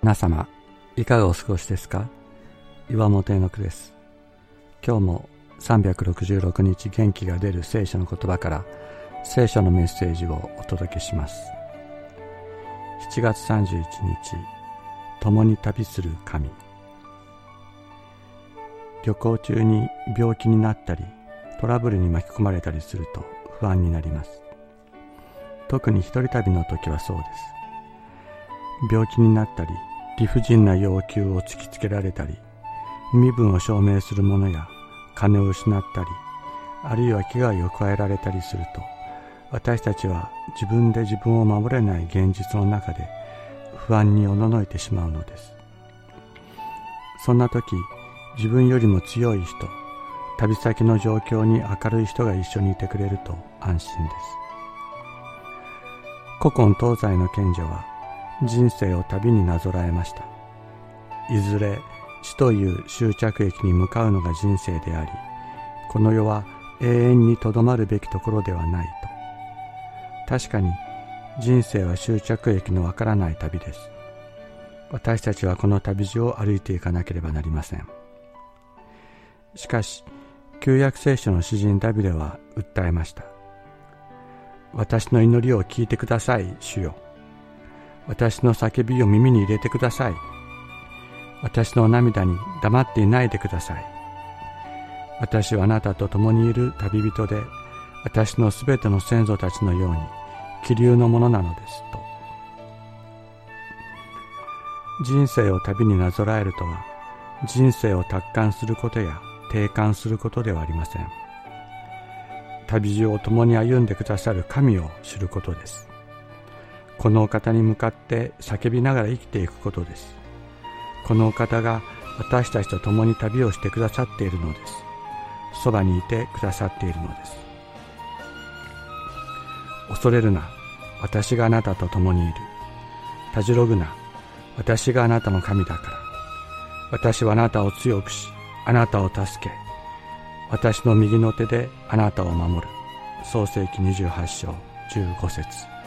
皆様、いかがお過ごしですか？岩本絵の句です。今日も366日元気が出る聖書の言葉から聖書のメッセージをお届けします。7月31日、共に旅する神。旅行中に病気になったり、トラブルに巻き込まれたりすると不安になります。特に一人旅の時はそうです。病気になったり、理不尽な要求を突きつけられたり身分を証明する者や金を失ったりあるいは危害を加えられたりすると私たちは自分で自分を守れない現実の中で不安におののいてしまうのです。そんな時自分よりも強い人旅先の状況に明るい人が一緒にいてくれると安心です。古今東西の賢者は人生を旅になぞらえました。いずれ死という終着駅に向かうのが人生でありこの世は永遠にとどまるべきところではないと。確かに人生は終着駅のわからない旅です。私たちはこの旅路を歩いていかなければなりません。しかし旧約聖書の詩人ダビデは訴えました。私の祈りを聞いてください主よ。私の叫びを耳に入れてください。私の涙に黙っていないでください。私はあなたと共にいる旅人で、私のすべての先祖たちのように、気流のものなのですと。人生を旅になぞらえるとは、人生を達観することや定観することではありません。旅路を共に歩んでくださる神を知ることです。このお方に向かって叫びながら生きていくことです。このお方が私たちと共に旅をしてくださっているのです。そばにいてくださっているのです。恐れるな、私があなたと共にいる。たじろぐな、私があなたの神だから。私はあなたを強くし、あなたを助け、私の右の手であなたを守る。創世記28章15節